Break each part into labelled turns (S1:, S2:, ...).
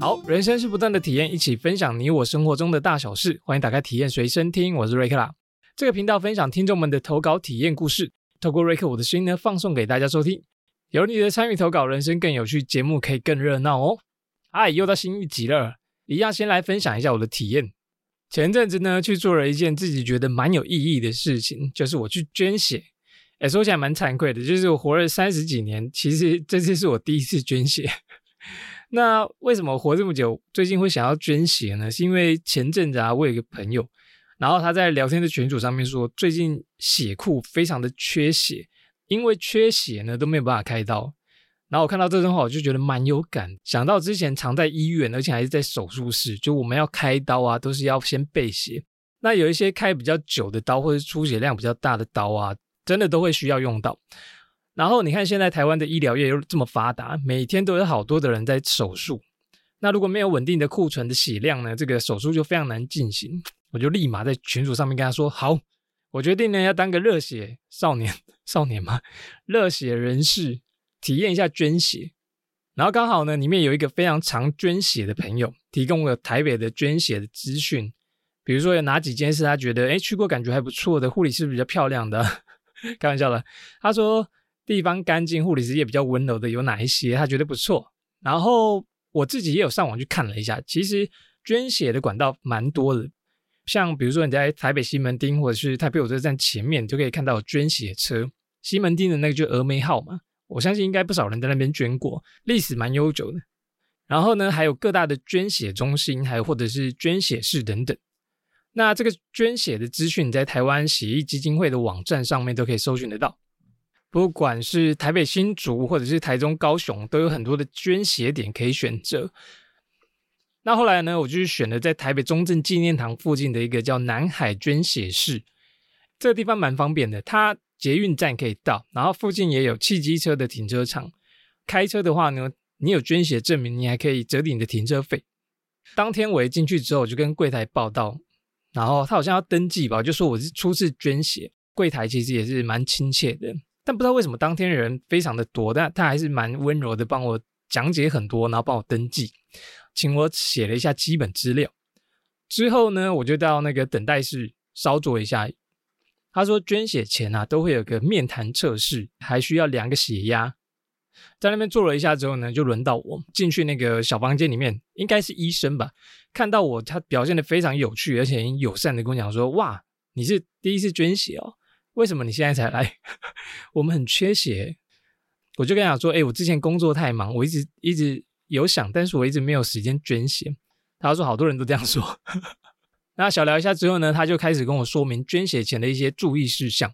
S1: 好，人生是不断的体验，一起分享你我生活中的大小事。欢迎打开体验随身听，我是瑞克啦。这个频道分享听众们的投稿体验故事，透过瑞克我的声音呢，放送给大家收听。有你的参与投稿，人生更有趣，节目可以更热闹哦。嗨，又到新一集了，一样先来分享一下我的体验。前阵子呢，去做了一件自己觉得蛮有意义的事情，就是我去捐血。哎，说起来蛮惭愧的，就是我活了三十几年，其实这次是我第一次捐血。那为什么活这么久，最近会想要捐血呢？是因为前阵子啊，我有一个朋友，然后他在聊天的群组上面说，最近血库非常的缺血，因为缺血呢都没有办法开刀。然后我看到这段话，我就觉得蛮有感，想到之前常在医院，而且还是在手术室，就我们要开刀啊，都是要先备血。那有一些开比较久的刀，或者出血量比较大的刀啊，真的都会需要用到。然后你看，现在台湾的医疗业又这么发达，每天都有好多的人在手术。那如果没有稳定的库存的血量呢，这个手术就非常难进行。我就立马在群组上面跟他说：“好，我决定呢要当个热血少年，少年嘛，热血人士，体验一下捐血。”然后刚好呢，里面有一个非常常捐血的朋友，提供了台北的捐血的资讯，比如说有哪几间是他觉得哎去过感觉还不错的，护理师比较漂亮的，开玩笑的，他说。地方干净，护理师也比较温柔的有哪一些？他觉得不错。然后我自己也有上网去看了一下，其实捐血的管道蛮多的。像比如说你在台北西门町或者是台北火车站前面，就可以看到捐血车。西门町的那个就峨眉号嘛，我相信应该不少人在那边捐过，历史蛮悠久的。然后呢，还有各大的捐血中心，还有或者是捐血室等等。那这个捐血的资讯，在台湾血液基金会的网站上面都可以搜寻得到。不管是台北新竹，或者是台中高雄，都有很多的捐血点可以选择。那后来呢，我就选了在台北中正纪念堂附近的一个叫南海捐血室，这个地方蛮方便的，它捷运站可以到，然后附近也有汽机车的停车场。开车的话呢，你有捐血证明，你还可以折抵你的停车费。当天我一进去之后，我就跟柜台报到，然后他好像要登记吧，就说我是初次捐血。柜台其实也是蛮亲切的。但不知道为什么当天人非常的多，但他还是蛮温柔的，帮我讲解很多，然后帮我登记，请我写了一下基本资料。之后呢，我就到那个等待室稍坐一下。他说捐血前啊，都会有个面谈测试，还需要量个血压。在那边坐了一下之后呢，就轮到我进去那个小房间里面，应该是医生吧。看到我，他表现的非常有趣，而且很友善的跟我讲说：“哇，你是第一次捐血哦。”为什么你现在才来？我们很缺血，我就跟他讲说：“哎，我之前工作太忙，我一直一直有想，但是我一直没有时间捐血。”他说：“好多人都这样说。”那小聊一下之后呢，他就开始跟我说明捐血前的一些注意事项。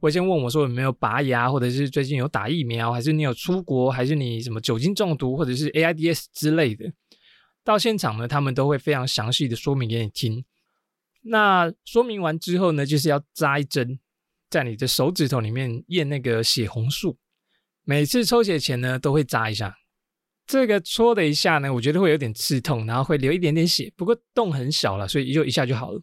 S1: 我先问我说有没有拔牙，或者是最近有打疫苗，还是你有出国，还是你什么酒精中毒，或者是 AIDS 之类的。到现场呢，他们都会非常详细的说明给你听。那说明完之后呢，就是要扎一针。在你的手指头里面验那个血红素，每次抽血前呢都会扎一下。这个戳的一下呢，我觉得会有点刺痛，然后会流一点点血，不过洞很小了，所以就一下就好了。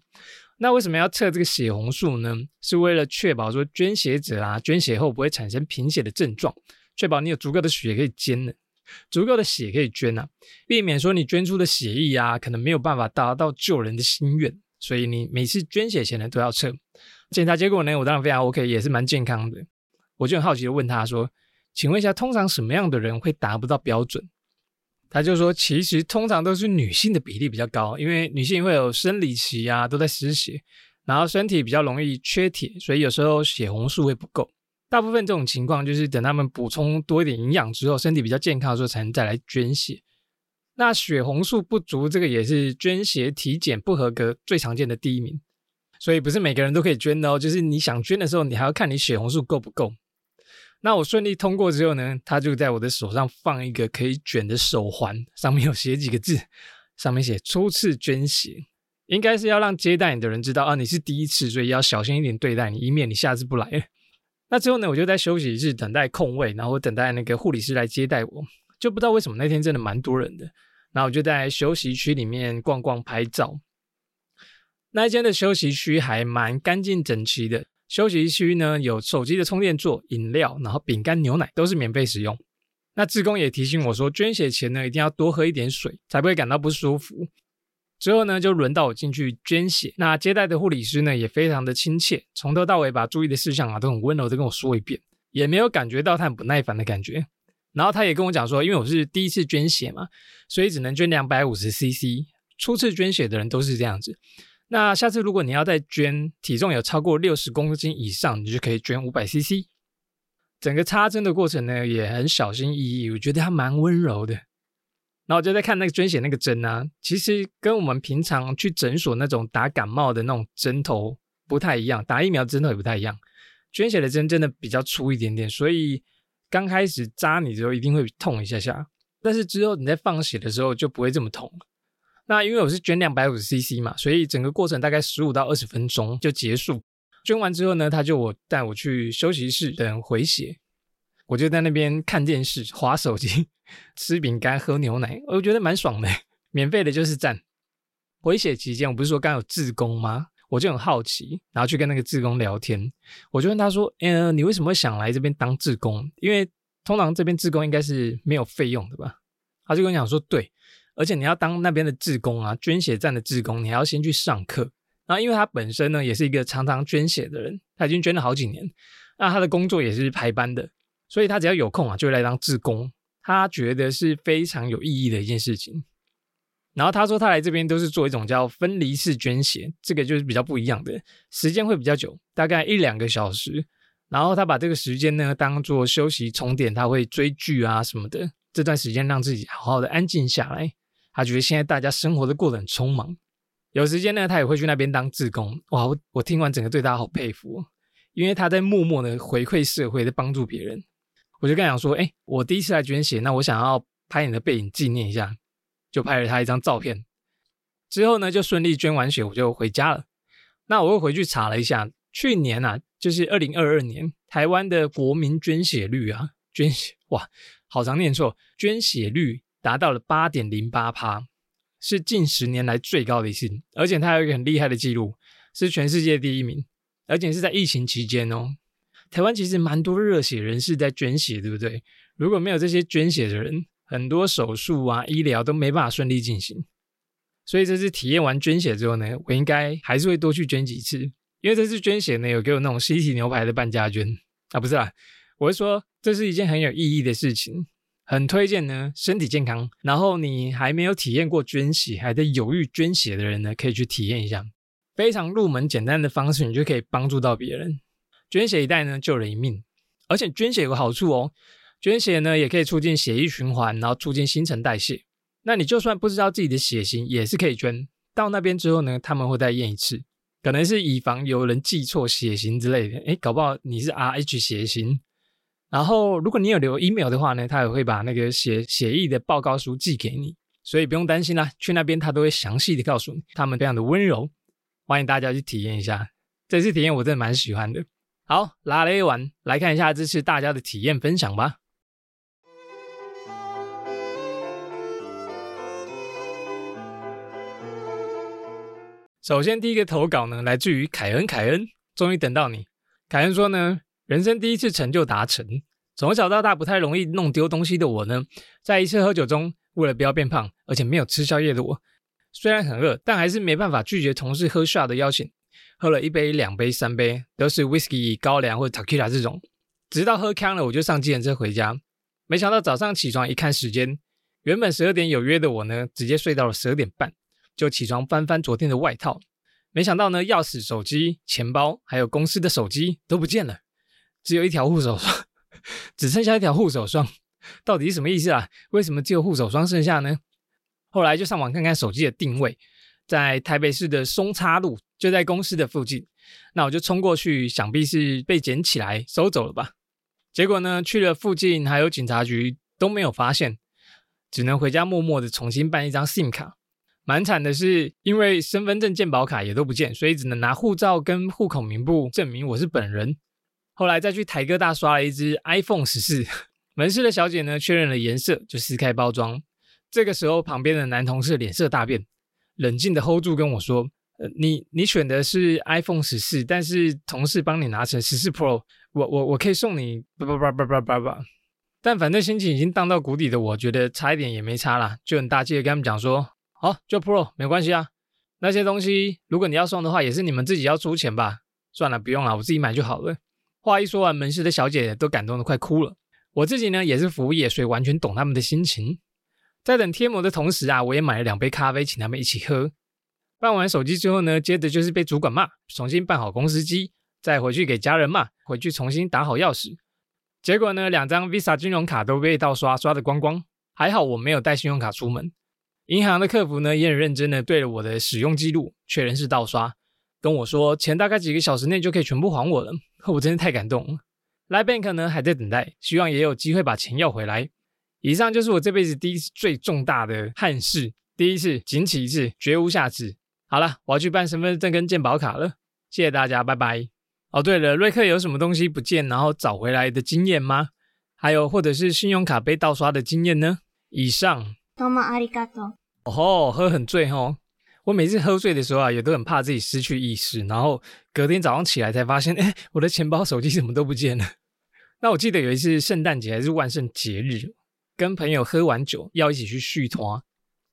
S1: 那为什么要测这个血红素呢？是为了确保说捐血者啊捐血后不会产生贫血的症状，确保你有足够的血可以捐的，足够的血可以捐啊，避免说你捐出的血液啊可能没有办法达到救人的心愿。所以你每次捐血前呢都要测。检查结果呢，我当然非常 OK，也是蛮健康的。我就很好奇的问他说：“请问一下，通常什么样的人会达不到标准？”他就说：“其实通常都是女性的比例比较高，因为女性会有生理期啊，都在失血，然后身体比较容易缺铁，所以有时候血红素会不够。大部分这种情况就是等他们补充多一点营养之后，身体比较健康的时候，才能再来捐血。那血红素不足，这个也是捐血体检不合格最常见的第一名。”所以不是每个人都可以捐的哦，就是你想捐的时候，你还要看你血红素够不够。那我顺利通过之后呢，他就在我的手上放一个可以卷的手环，上面有写几个字，上面写初次捐血，应该是要让接待你的人知道啊，你是第一次，所以要小心一点对待你，以免你下次不来。那之后呢，我就在休息室等待空位，然后等待那个护理师来接待我，就不知道为什么那天真的蛮多人的，然后我就在休息区里面逛逛拍照。那一间的休息区还蛮干净整齐的。休息区呢有手机的充电座、饮料，然后饼干、牛奶都是免费使用。那志工也提醒我说，捐血前呢一定要多喝一点水，才不会感到不舒服。之后呢，就轮到我进去捐血。那接待的护理师呢，也非常的亲切，从头到尾把注意的事项啊都很温柔的跟我说一遍，也没有感觉到他很不耐烦的感觉。然后他也跟我讲说，因为我是第一次捐血嘛，所以只能捐两百五十 CC。初次捐血的人都是这样子。那下次如果你要再捐，体重有超过六十公斤以上，你就可以捐五百 CC。整个插针的过程呢，也很小心翼翼，我觉得他蛮温柔的。然后我就在看那个捐血那个针啊，其实跟我们平常去诊所那种打感冒的那种针头不太一样，打疫苗针头也不太一样。捐血的针真的比较粗一点点，所以刚开始扎你的时候一定会痛一下下，但是之后你在放血的时候就不会这么痛。那因为我是捐两百五十 CC 嘛，所以整个过程大概十五到二十分钟就结束。捐完之后呢，他就我带我去休息室等回血。我就在那边看电视、划手机、吃饼干、喝牛奶，我觉得蛮爽的。免费的就是赞。回血期间，我不是说刚有志工吗？我就很好奇，然后去跟那个志工聊天。我就问他说：“呃，你为什么会想来这边当志工？因为通常这边志工应该是没有费用的吧？”他就跟我讲说：“对，而且你要当那边的志工啊，捐血站的志工，你还要先去上课。然后，因为他本身呢也是一个常常捐血的人，他已经捐了好几年，那他的工作也是排班的。”所以他只要有空啊，就会来当志工。他觉得是非常有意义的一件事情。然后他说他来这边都是做一种叫分离式捐血，这个就是比较不一样的，时间会比较久，大概一两个小时。然后他把这个时间呢当做休息充电，他会追剧啊什么的。这段时间让自己好好的安静下来。他觉得现在大家生活都过得很匆忙，有时间呢他也会去那边当志工。哇，我我听完整个对他好佩服，因为他在默默的回馈社会，在帮助别人。我就跟他讲说，哎，我第一次来捐血，那我想要拍你的背影纪念一下，就拍了他一张照片。之后呢，就顺利捐完血，我就回家了。那我又回去查了一下，去年啊，就是二零二二年，台湾的国民捐血率啊，捐血哇，好常念错，捐血率达到了八点零八趴，是近十年来最高的一次，而且它有一个很厉害的记录，是全世界第一名，而且是在疫情期间哦。台湾其实蛮多热血人士在捐血，对不对？如果没有这些捐血的人，很多手术啊、医疗都没办法顺利进行。所以这次体验完捐血之后呢，我应该还是会多去捐几次，因为这次捐血呢有给我那种西体牛排的半价捐啊，不是啦，我是说这是一件很有意义的事情，很推荐呢。身体健康，然后你还没有体验过捐血，还在犹豫捐血的人呢，可以去体验一下，非常入门简单的方式，你就可以帮助到别人。捐血一代呢，救人一命，而且捐血有个好处哦，捐血呢也可以促进血液循环，然后促进新陈代谢。那你就算不知道自己的血型，也是可以捐。到那边之后呢，他们会再验一次，可能是以防有人记错血型之类的。诶，搞不好你是 Rh 血型。然后如果你有留 email 的话呢，他也会把那个血血液的报告书寄给你，所以不用担心啦。去那边他都会详细的告诉你，他们非常的温柔，欢迎大家去体验一下。这次体验我真的蛮喜欢的。好，拉了一碗，来看一下这次大家的体验分享吧。首先，第一个投稿呢，来自于凯恩。凯恩，终于等到你。凯恩说呢，人生第一次成就达成。从小到大不太容易弄丢东西的我呢，在一次喝酒中，为了不要变胖，而且没有吃宵夜的我，虽然很饿，但还是没办法拒绝同事喝 shot 的邀请。喝了一杯、两杯、三杯，都是 whisky、高粱或者 tequila 这种，直到喝呛了，我就上计程车回家。没想到早上起床一看时间，原本十二点有约的我呢，直接睡到了十二点半，就起床翻翻昨天的外套。没想到呢，钥匙、手机、钱包还有公司的手机都不见了，只有一条护手霜，只剩下一条护手霜，到底是什么意思啊？为什么只有护手霜剩下呢？后来就上网看看手机的定位。在台北市的松叉路，就在公司的附近。那我就冲过去，想必是被捡起来收走了吧。结果呢，去了附近还有警察局都没有发现，只能回家默默的重新办一张 SIM 卡。蛮惨的是，因为身份证、健保卡也都不见，所以只能拿护照跟户口名簿证明我是本人。后来再去台哥大刷了一支 iPhone 十四，门市的小姐呢确认了颜色，就撕开包装。这个时候，旁边的男同事脸色大变。冷静的 hold 住跟我说：“呃，你你选的是 iPhone 十四，但是同事帮你拿成十四 Pro，我我我可以送你叭叭叭叭叭叭叭。”但反正心情已经荡到谷底的我，觉得差一点也没差啦，就很大气的跟他们讲说：“好，就 Pro 没关系啊，那些东西如果你要送的话，也是你们自己要出钱吧。算了，不用了，我自己买就好了。”话一说完，门市的小姐都感动的快哭了。我自己呢也是服务业，所以完全懂他们的心情。在等贴膜的同时啊，我也买了两杯咖啡，请他们一起喝。办完手机之后呢，接着就是被主管骂，重新办好公司机，再回去给家人骂，回去重新打好钥匙。结果呢，两张 Visa 金融卡都被盗刷，刷的光光。还好我没有带信用卡出门。银行的客服呢也很认真的对了我的使用记录，确认是盗刷，跟我说钱大概几个小时内就可以全部还我了。我真的太感动了。来 Bank 呢还在等待，希望也有机会把钱要回来。以上就是我这辈子第一次最重大的憾事，第一次仅此一次，绝无下次。好了，我要去办身份证跟健保卡了。谢谢大家，拜拜。哦，对了，瑞克有什么东西不见然后找回来的经验吗？还有或者是信用卡被盗刷的经验呢？以上。多么阿里嘎多。哦吼，喝很醉吼。我每次喝醉的时候啊，也都很怕自己失去意识，然后隔天早上起来才发现，哎，我的钱包、手机什么都不见了。那我记得有一次圣诞节还是万圣节日，跟朋友喝完酒要一起去续团，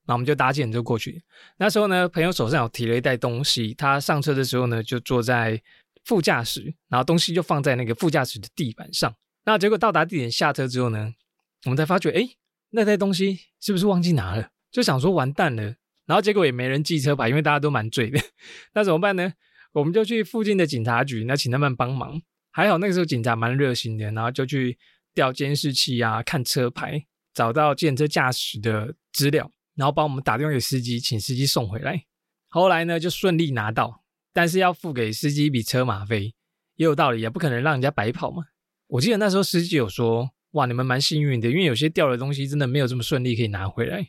S1: 那我们就搭建就过去。那时候呢，朋友手上有提了一袋东西，他上车的时候呢，就坐在。副驾驶，然后东西就放在那个副驾驶的地板上。那结果到达地点下车之后呢，我们才发觉，哎，那袋东西是不是忘记拿了？就想说完蛋了。然后结果也没人记车牌，因为大家都蛮醉的。那怎么办呢？我们就去附近的警察局，那请他们帮忙。还好那个时候警察蛮热心的，然后就去调监视器啊，看车牌，找到检车驾驶的资料，然后帮我们打电话给司机，请司机送回来。后来呢，就顺利拿到。但是要付给司机一笔车马费，也有道理，也不可能让人家白跑嘛。我记得那时候司机有说：“哇，你们蛮幸运的，因为有些掉的东西真的没有这么顺利可以拿回来。”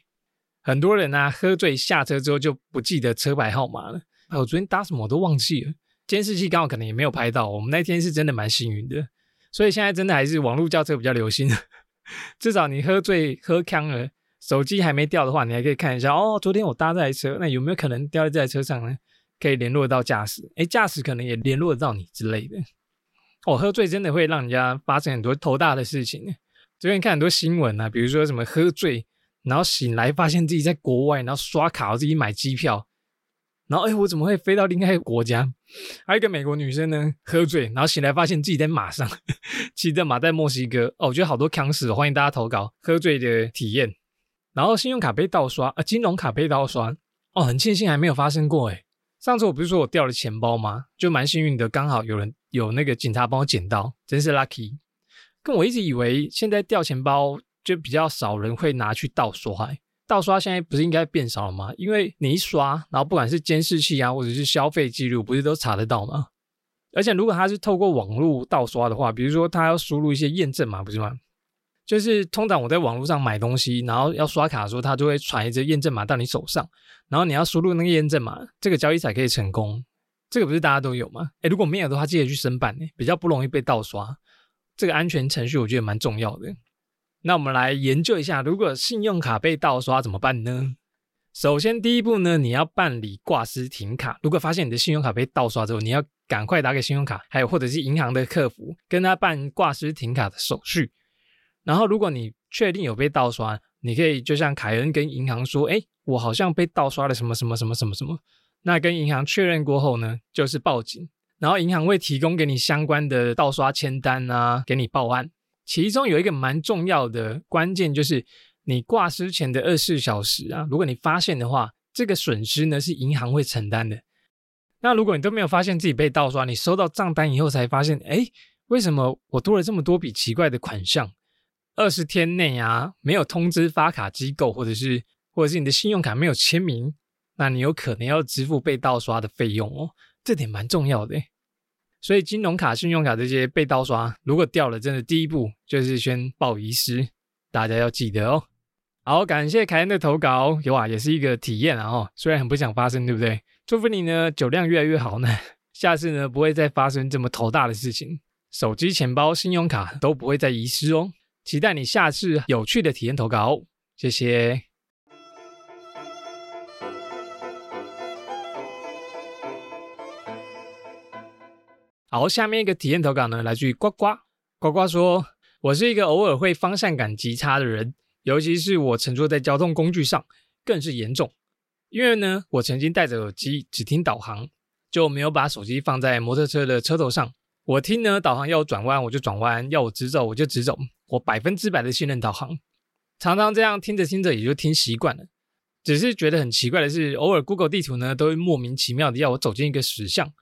S1: 很多人啊，喝醉下车之后就不记得车牌号码了。哎，我昨天搭什么我都忘记了，监视器刚好可能也没有拍到。我们那天是真的蛮幸运的，所以现在真的还是网络叫车比较流行。至少你喝醉喝康了，手机还没掉的话，你还可以看一下哦，昨天我搭这台车，那有没有可能掉在这台车上呢？可以联络到驾驶，哎，驾驶可能也联络得到你之类的。哦，喝醉真的会让人家发生很多头大的事情。昨天看很多新闻啊，比如说什么喝醉，然后醒来发现自己在国外，然后刷卡自己买机票，然后哎，我怎么会飞到另外一个国家？还有一个美国女生呢，喝醉，然后醒来发现自己在马上 骑着马在墨西哥。哦，我觉得好多康史，欢迎大家投稿喝醉的体验。然后信用卡被盗刷啊，金融卡被盗刷，哦，很庆幸还没有发生过哎。上次我不是说我掉了钱包吗？就蛮幸运的，刚好有人有那个警察帮我捡到，真是 lucky。跟我一直以为现在掉钱包就比较少人会拿去盗刷，盗刷现在不是应该变少了吗？因为你一刷，然后不管是监视器啊，或者是消费记录，不是都查得到吗？而且如果他是透过网络盗刷的话，比如说他要输入一些验证码，不是吗？就是通常我在网络上买东西，然后要刷卡的时候，他就会传一个验证码到你手上，然后你要输入那个验证码，这个交易才可以成功。这个不是大家都有吗？哎，如果没有的话，记得去申办，比较不容易被盗刷。这个安全程序我觉得蛮重要的。那我们来研究一下，如果信用卡被盗刷怎么办呢？首先第一步呢，你要办理挂失停卡。如果发现你的信用卡被盗刷之后，你要赶快打给信用卡，还有或者是银行的客服，跟他办挂失停卡的手续。然后，如果你确定有被盗刷，你可以就像凯恩跟银行说：“哎，我好像被盗刷了什么什么什么什么什么。”那跟银行确认过后呢，就是报警，然后银行会提供给你相关的盗刷签单啊，给你报案。其中有一个蛮重要的关键，就是你挂失前的二十四小时啊，如果你发现的话，这个损失呢是银行会承担的。那如果你都没有发现自己被盗刷，你收到账单以后才发现，哎，为什么我多了这么多笔奇怪的款项？二十天内啊，没有通知发卡机构，或者是或者是你的信用卡没有签名，那你有可能要支付被盗刷的费用哦，这点蛮重要的。所以金融卡、信用卡这些被盗刷，如果掉了，真的第一步就是先报遗失，大家要记得哦。好，感谢凯恩的投稿，有啊，也是一个体验啊哦，虽然很不想发生，对不对？祝福你呢，酒量越来越好呢，下次呢不会再发生这么头大的事情，手机、钱包、信用卡都不会再遗失哦。期待你下次有趣的体验投稿，谢谢。好，下面一个体验投稿呢，来自于呱呱。呱呱说，我是一个偶尔会方向感极差的人，尤其是我乘坐在交通工具上更是严重。因为呢，我曾经戴着耳机只听导航，就没有把手机放在摩托车的车头上。我听呢，导航要我转弯我就转弯，要我直走我就直走，我百分之百的信任导航。常常这样听着听着也就听习惯了。只是觉得很奇怪的是，偶尔 Google 地图呢都会莫名其妙的要我走进一个石像，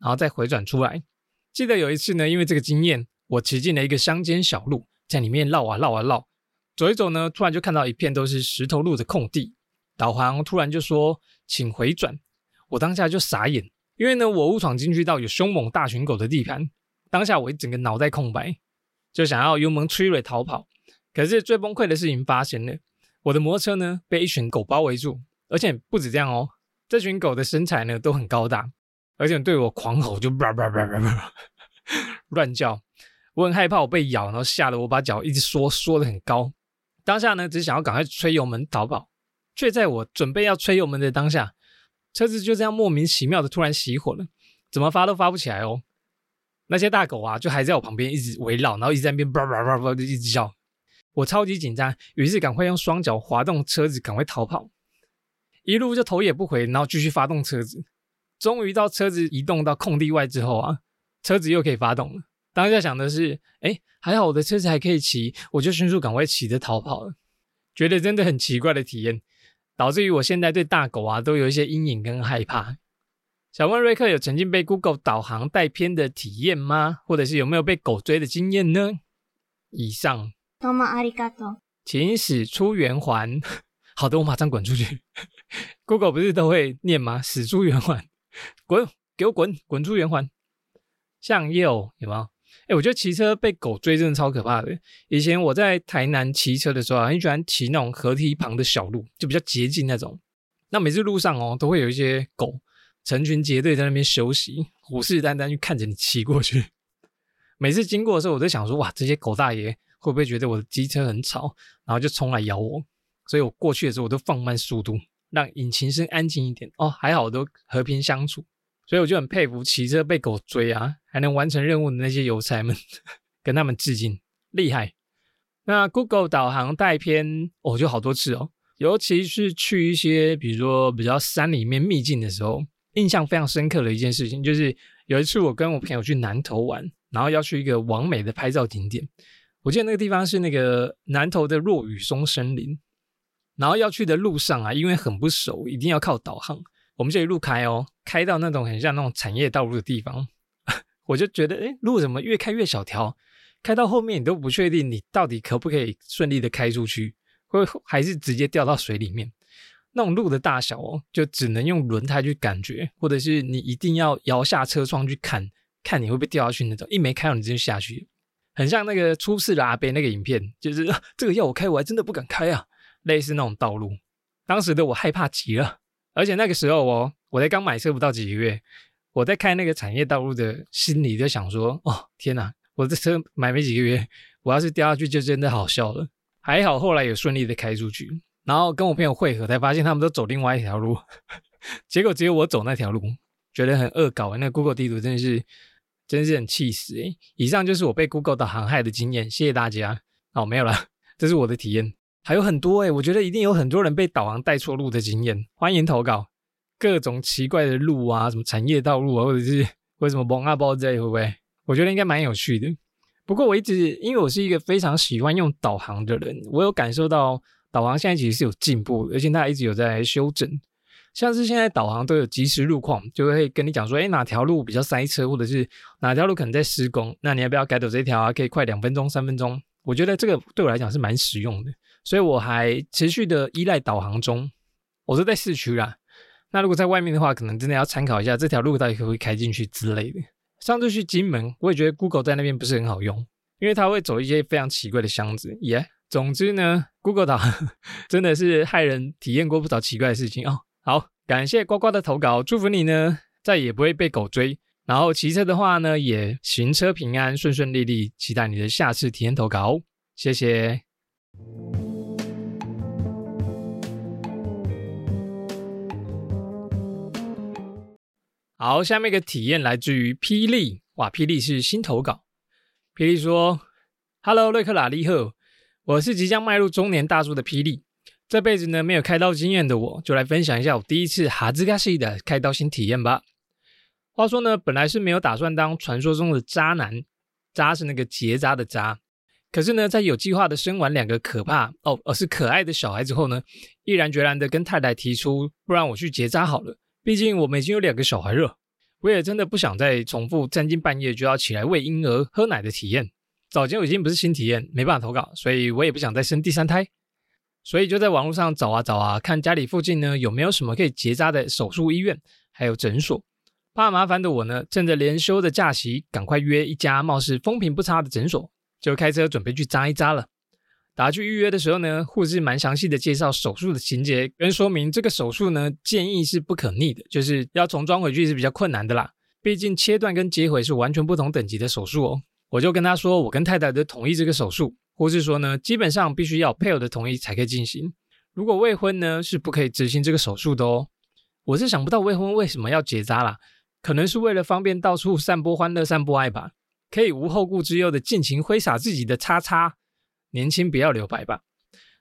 S1: 然后再回转出来。记得有一次呢，因为这个经验，我骑进了一个乡间小路，在里面绕啊绕啊绕，走一走呢，突然就看到一片都是石头路的空地，导航突然就说请回转，我当下就傻眼，因为呢我误闯进去到有凶猛大群狗的地盘，当下我一整个脑袋空白，就想要油门催尾逃跑，可是最崩溃的事情发生了。我的摩托车呢被一群狗包围住，而且不止这样哦，这群狗的身材呢都很高大，而且对我狂吼，就叭叭叭叭叭乱叫。我很害怕我被咬，然后吓得我把脚一直缩缩的很高。当下呢只想要赶快吹油门逃跑，却在我准备要吹油门的当下，车子就这样莫名其妙的突然熄火了，怎么发都发不起来哦。那些大狗啊就还在我旁边一直围绕，然后一直在那边叭叭叭叭的一直叫。我超级紧张，于是赶快用双脚滑动车子，赶快逃跑，一路就头也不回，然后继续发动车子。终于到车子移动到空地外之后啊，车子又可以发动了。当下想的是，哎，还好我的车子还可以骑，我就迅速赶快骑着逃跑了。觉得真的很奇怪的体验，导致于我现在对大狗啊都有一些阴影跟害怕。想问瑞克有曾经被 Google 导航带偏的体验吗？或者是有没有被狗追的经验呢？以上。多么阿里嘎多，请使出圆环。好的，我马上滚出去。Google 不是都会念吗？使出圆环，滚，给我滚，滚出圆环。向右有没有？哎，我觉得骑车被狗追真的超可怕的。以前我在台南骑车的时候，很喜欢骑那种河堤旁的小路，就比较捷径那种。那每次路上哦，都会有一些狗成群结队在那边休息，虎视眈眈去看着你骑过去。每次经过的时候，我都想说，哇，这些狗大爷。会不会觉得我的机车很吵，然后就冲来咬我？所以我过去的时候，我都放慢速度，让引擎声安静一点。哦，还好都和平相处，所以我就很佩服骑车被狗追啊，还能完成任务的那些邮差们，跟他们致敬，厉害。那 Google 导航带偏，我就好多次哦，尤其是去一些比如说比较山里面秘境的时候，印象非常深刻的一件事情，就是有一次我跟我朋友去南投玩，然后要去一个完美的拍照景点。我记得那个地方是那个南投的落雨松森林，然后要去的路上啊，因为很不熟，一定要靠导航。我们就一路开哦，开到那种很像那种产业道路的地方，我就觉得，哎，路怎么越开越小条？开到后面你都不确定你到底可不可以顺利的开出去，会还是直接掉到水里面？那种路的大小哦，就只能用轮胎去感觉，或者是你一定要摇下车窗去看，看你会不会掉下去那种。一没开到，你直接下去。很像那个出事的阿贝那个影片，就是这个要我开，我还真的不敢开啊。类似那种道路，当时的我害怕极了。而且那个时候哦，我才刚买车不到几个月，我在开那个产业道路的心里就想说：哦天哪，我这车买没几个月，我要是掉下去就真的好笑了。还好后来有顺利的开出去，然后跟我朋友汇合，才发现他们都走另外一条路，结果只有我走那条路，觉得很恶搞。那 Google 地图真的是。真是很气死诶！以上就是我被 Google 导航害的经验，谢谢大家。哦，没有了，这是我的体验，还有很多诶，我觉得一定有很多人被导航带错路的经验，欢迎投稿。各种奇怪的路啊，什么产业道路啊，或者是 为什么蒙阿包在会不会？我觉得应该蛮有趣的。不过我一直因为我是一个非常喜欢用导航的人，我有感受到导航现在其实是有进步，而且它一直有在修正。像是现在导航都有即时路况，就会跟你讲说，哎，哪条路比较塞车，或者是哪条路可能在施工，那你要不要改走这条啊？可以快两分钟、三分钟。我觉得这个对我来讲是蛮实用的，所以我还持续的依赖导航中。我是在市区啦，那如果在外面的话，可能真的要参考一下这条路到底可不可以开进去之类的。上次去金门，我也觉得 Google 在那边不是很好用，因为它会走一些非常奇怪的箱子。耶，总之呢，Google 导航 真的是害人体验过不少奇怪的事情哦。好，感谢呱呱的投稿，祝福你呢，再也不会被狗追。然后骑车的话呢，也行车平安，顺顺利利。期待你的下次体验投稿，谢谢。好，下面一个体验来自于霹雳，哇，霹雳是新投稿。霹雳说，Hello，瑞克拉利赫，我是即将迈入中年大叔的霹雳。这辈子呢没有开刀经验的我，就来分享一下我第一次哈兹嘎西的开刀新体验吧。话说呢，本来是没有打算当传说中的渣男，渣是那个结扎的渣。可是呢，在有计划的生完两个可怕哦，而是可爱的小孩之后呢，毅然决然的跟太太提出，不然我去结扎好了。毕竟我们已经有两个小孩了，我也真的不想再重复三更半夜就要起来喂婴儿喝奶的体验。早间已经不是新体验，没办法投稿，所以我也不想再生第三胎，所以就在网络上找啊找啊，看家里附近呢有没有什么可以结扎的手术医院，还有诊所。怕麻烦的我呢，趁着连休的假期，赶快约一家貌似风评不差的诊所，就开车准备去扎一扎了。打去预约的时候呢，护士蛮详细的介绍手术的情节，跟说明这个手术呢建议是不可逆的，就是要重装回去是比较困难的啦，毕竟切断跟接回是完全不同等级的手术哦。我就跟他说，我跟太太都同意这个手术，护士说呢，基本上必须要配偶的同意才可以进行。如果未婚呢，是不可以执行这个手术的哦。我是想不到未婚为什么要结扎啦，可能是为了方便到处散播欢乐、散播爱吧，可以无后顾之忧的尽情挥洒自己的叉叉，年轻不要留白吧。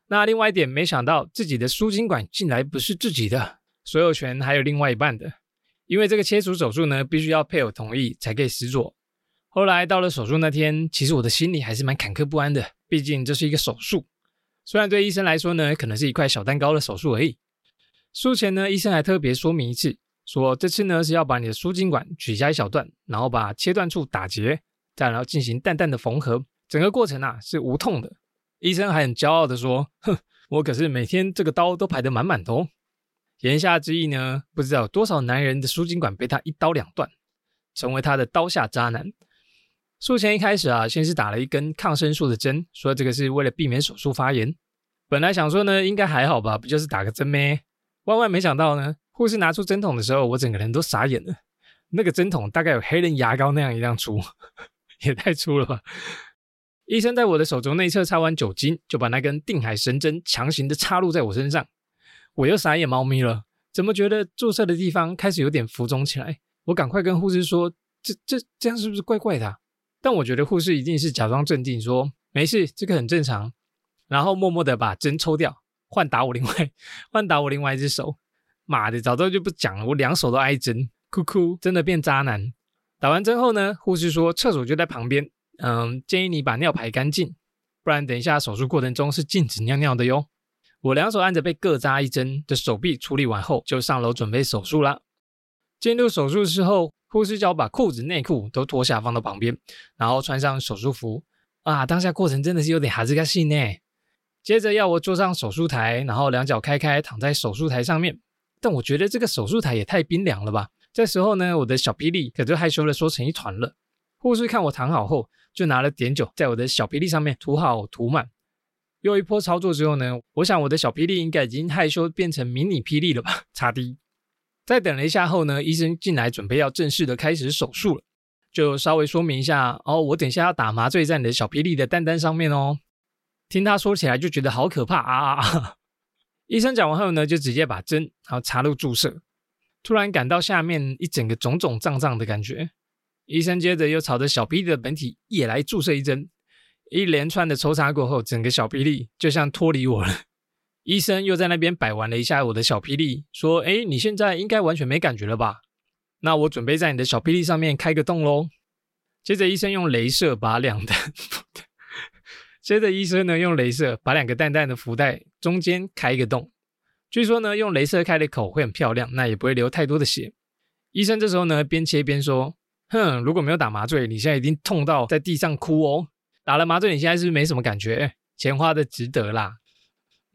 S1: 那另外一点，没想到自己的输精管竟然不是自己的，所有权还有另外一半的，因为这个切除手术呢，必须要配偶同意才可以实做。后来到了手术那天，其实我的心里还是蛮坎坷不安的。毕竟这是一个手术，虽然对医生来说呢，可能是一块小蛋糕的手术而已。术前呢，医生还特别说明一次，说这次呢是要把你的输精管取下一小段，然后把切断处打结，再然后进行淡淡的缝合，整个过程啊是无痛的。医生还很骄傲的说：“哼，我可是每天这个刀都排得满满的哦。”言下之意呢，不知道有多少男人的输精管被他一刀两断，成为他的刀下渣男。术前一开始啊，先是打了一根抗生素的针，说这个是为了避免手术发炎。本来想说呢，应该还好吧，不就是打个针咩？万万没想到呢，护士拿出针筒的时候，我整个人都傻眼了。那个针筒大概有黑人牙膏那样一样粗，也太粗了吧！医生在我的手肘内侧插完酒精，就把那根定海神针强行的插入在我身上。我又傻眼猫咪了，怎么觉得注射的地方开始有点浮肿起来？我赶快跟护士说，这这这样是不是怪怪的？但我觉得护士一定是假装镇定，说没事，这个很正常，然后默默的把针抽掉，换打我另外换打我另外一只手。妈的，早知道就不讲了，我两手都挨针，哭哭，真的变渣男。打完针后呢，护士说厕所就在旁边，嗯，建议你把尿排干净，不然等一下手术过程中是禁止尿尿的哟。我两手按着被各扎一针的手臂处理完后，就上楼准备手术啦。进入手术室后。护士叫我把裤子、内裤都脱下放到旁边，然后穿上手术服。啊，当下过程真的是有点哈兹卡西呢。接着要我坐上手术台，然后两脚开开躺在手术台上面。但我觉得这个手术台也太冰凉了吧。这时候呢，我的小霹雳可就害羞的缩成一团了。护士看我躺好后，就拿了碘酒在我的小霹雳上面涂好涂满。又一波操作之后呢，我想我的小霹雳应该已经害羞变成迷你霹雳了吧？擦滴。在等了一下后呢，医生进来准备要正式的开始手术了，就稍微说明一下哦，我等下要打麻醉在你的小霹雳的蛋蛋上面哦。听他说起来就觉得好可怕啊啊啊！医生讲完后呢，就直接把针然后插入注射，突然感到下面一整个肿肿胀胀的感觉。医生接着又朝着小霹雳的本体也来注射一针，一连串的抽插过后，整个小霹雳就像脱离我了。医生又在那边摆玩了一下我的小霹雳，说：“哎，你现在应该完全没感觉了吧？那我准备在你的小霹雳上面开个洞喽。”接着医生用镭射把两蛋，接着医生呢用镭射把两个蛋蛋的福袋中间开一个洞。据说呢用镭射开的口会很漂亮，那也不会流太多的血。医生这时候呢边切边说：“哼，如果没有打麻醉，你现在一定痛到在地上哭哦。打了麻醉，你现在是不是没什么感觉？钱花的值得啦。”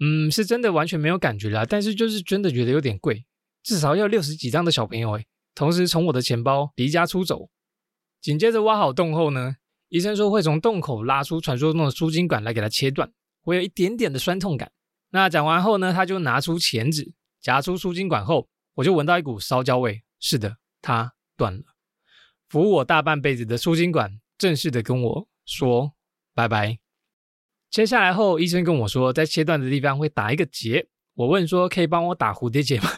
S1: 嗯，是真的完全没有感觉啦，但是就是真的觉得有点贵，至少要六十几张的小朋友诶。同时从我的钱包离家出走，紧接着挖好洞后呢，医生说会从洞口拉出传说中的输精管来给它切断，会有一点点的酸痛感。那讲完后呢，他就拿出钳子夹出输精管后，我就闻到一股烧焦味。是的，它断了。服务我大半辈子的输精管正式的跟我说拜拜。切下来后，医生跟我说，在切断的地方会打一个结。我问说，可以帮我打蝴蝶结吗？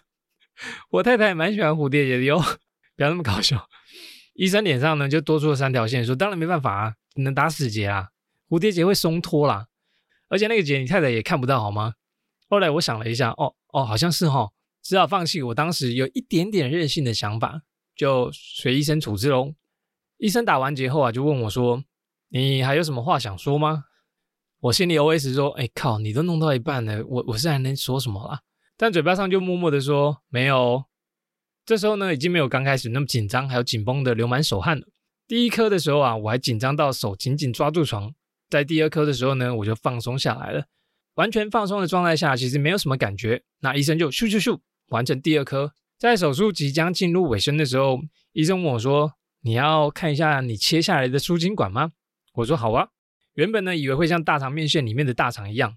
S1: 我太太蛮喜欢蝴蝶结的哟，不要那么搞笑。医生脸上呢就多出了三条线，说当然没办法啊，能打死结啊。蝴蝶结会松脱啦，而且那个结你太太也看不到好吗？后来我想了一下，哦哦，好像是哈，只好放弃我当时有一点点任性的想法，就随医生处置喽。医生打完结后啊，就问我说：“你还有什么话想说吗？”我心里 OS 说：“哎靠，你都弄到一半了，我我是还能说什么啦？”但嘴巴上就默默的说：“没有。”这时候呢，已经没有刚开始那么紧张，还有紧绷的流满手汗了。第一颗的时候啊，我还紧张到手紧紧抓住床；在第二颗的时候呢，我就放松下来了。完全放松的状态下，其实没有什么感觉。那医生就咻咻咻完成第二颗。在手术即将进入尾声的时候，医生问我说：“你要看一下你切下来的输精管吗？”我说：“好啊。”原本呢，以为会像大肠面线里面的大肠一样，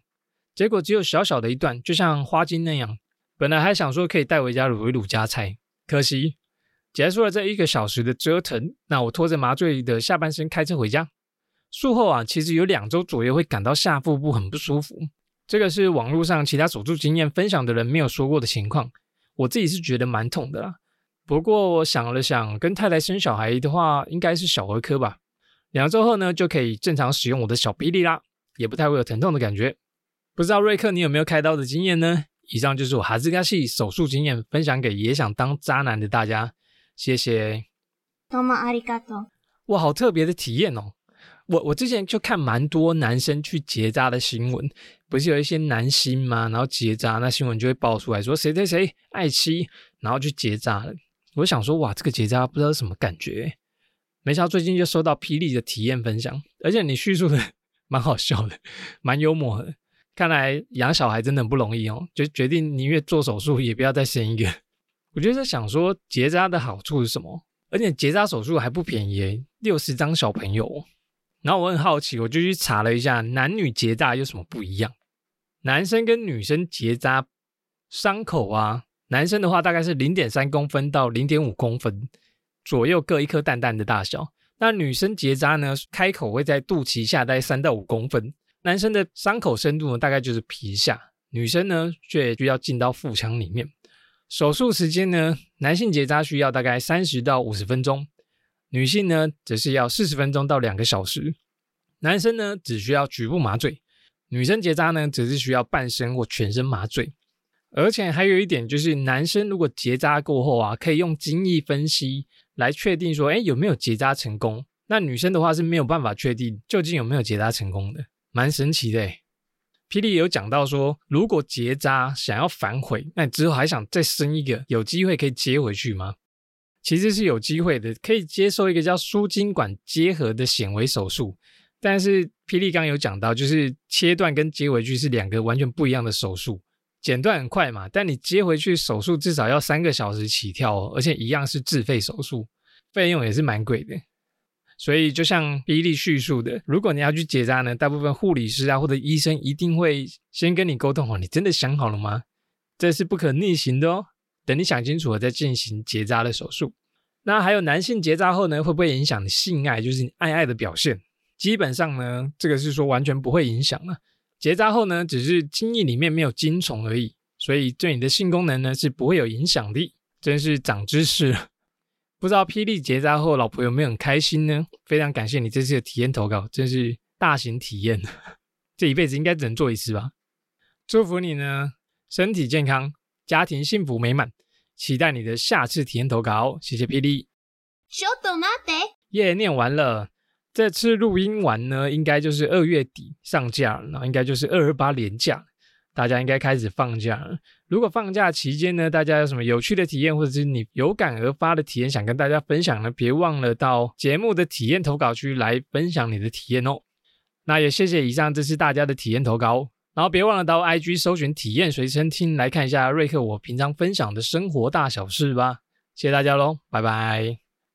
S1: 结果只有小小的一段，就像花茎那样。本来还想说可以带回家卤一卤加菜，可惜。结束了这一个小时的折腾，那我拖着麻醉的下半身开车回家。术后啊，其实有两周左右会感到下腹部很不舒服，这个是网络上其他手术经验分享的人没有说过的情况。我自己是觉得蛮痛的啦，不过我想了想，跟太太生小孩的话，应该是小儿科吧。两周后呢，就可以正常使用我的小臂力啦，也不太会有疼痛的感觉。不知道瑞克你有没有开刀的经验呢？以上就是我哈兹加系手术经验分享给也想当渣男的大家。谢谢，
S2: 多么阿里嘎多！
S1: 哇，好特别的体验哦！我我之前就看蛮多男生去结扎的新闻，不是有一些男星吗？然后结扎，那新闻就会爆出来说谁谁谁爱妻，然后去结扎了。我想说，哇，这个结扎不知道是什么感觉。没想到最近就收到霹雳的体验分享，而且你叙述的 蛮好笑的，蛮幽默的。看来养小孩真的很不容易哦，就决定宁愿做手术也不要再生一个。我就在想说，结扎的好处是什么？而且结扎手术还不便宜，六十张小朋友。然后我很好奇，我就去查了一下，男女结扎有什么不一样？男生跟女生结扎伤口啊，男生的话大概是零点三公分到零点五公分左右，各一颗蛋蛋的大小。那女生结扎呢，开口会在肚脐下待三到五公分。男生的伤口深度呢，大概就是皮下，女生呢却需要进到腹腔里面。手术时间呢？男性结扎需要大概三十到五十分钟，女性呢则是要四十分钟到两个小时。男生呢只需要局部麻醉，女生结扎呢只是需要半身或全身麻醉。而且还有一点就是，男生如果结扎过后啊，可以用精液分析来确定说，哎有没有结扎成功。那女生的话是没有办法确定究竟有没有结扎成功的，蛮神奇的。霹雳有讲到说，如果结扎想要反悔，那之后还想再生一个，有机会可以接回去吗？其实是有机会的，可以接受一个叫输精管结合的显微手术。但是霹雳刚有讲到，就是切断跟接回去是两个完全不一样的手术，剪断很快嘛，但你接回去手术至少要三个小时起跳哦，而且一样是自费手术，费用也是蛮贵的。所以，就像霹雳叙述的，如果你要去结扎呢，大部分护理师啊或者医生一定会先跟你沟通好，你真的想好了吗？这是不可逆行的哦。等你想清楚了再进行结扎的手术。那还有男性结扎后呢，会不会影响你性爱，就是你爱爱的表现？基本上呢，这个是说完全不会影响了。结扎后呢，只是精液里面没有精虫而已，所以对你的性功能呢是不会有影响的。真是长知识了。不知道霹雳结扎后，老婆有没有很开心呢？非常感谢你这次的体验投稿，真是大型体验，这一辈子应该只能做一次吧。祝福你呢，身体健康，家庭幸福美满，期待你的下次体验投稿。谢谢霹雳。耶，念完了，这次录音完呢，应该就是二月底上架，然后应该就是二二八连假。大家应该开始放假了。如果放假期间呢，大家有什么有趣的体验，或者是你有感而发的体验，想跟大家分享呢？别忘了到节目的体验投稿区来分享你的体验哦。那也谢谢以上这次大家的体验投稿，然后别忘了到 IG 搜寻体验随身听来看一下瑞克我平常分享的生活大小事吧。谢谢大家喽，拜拜。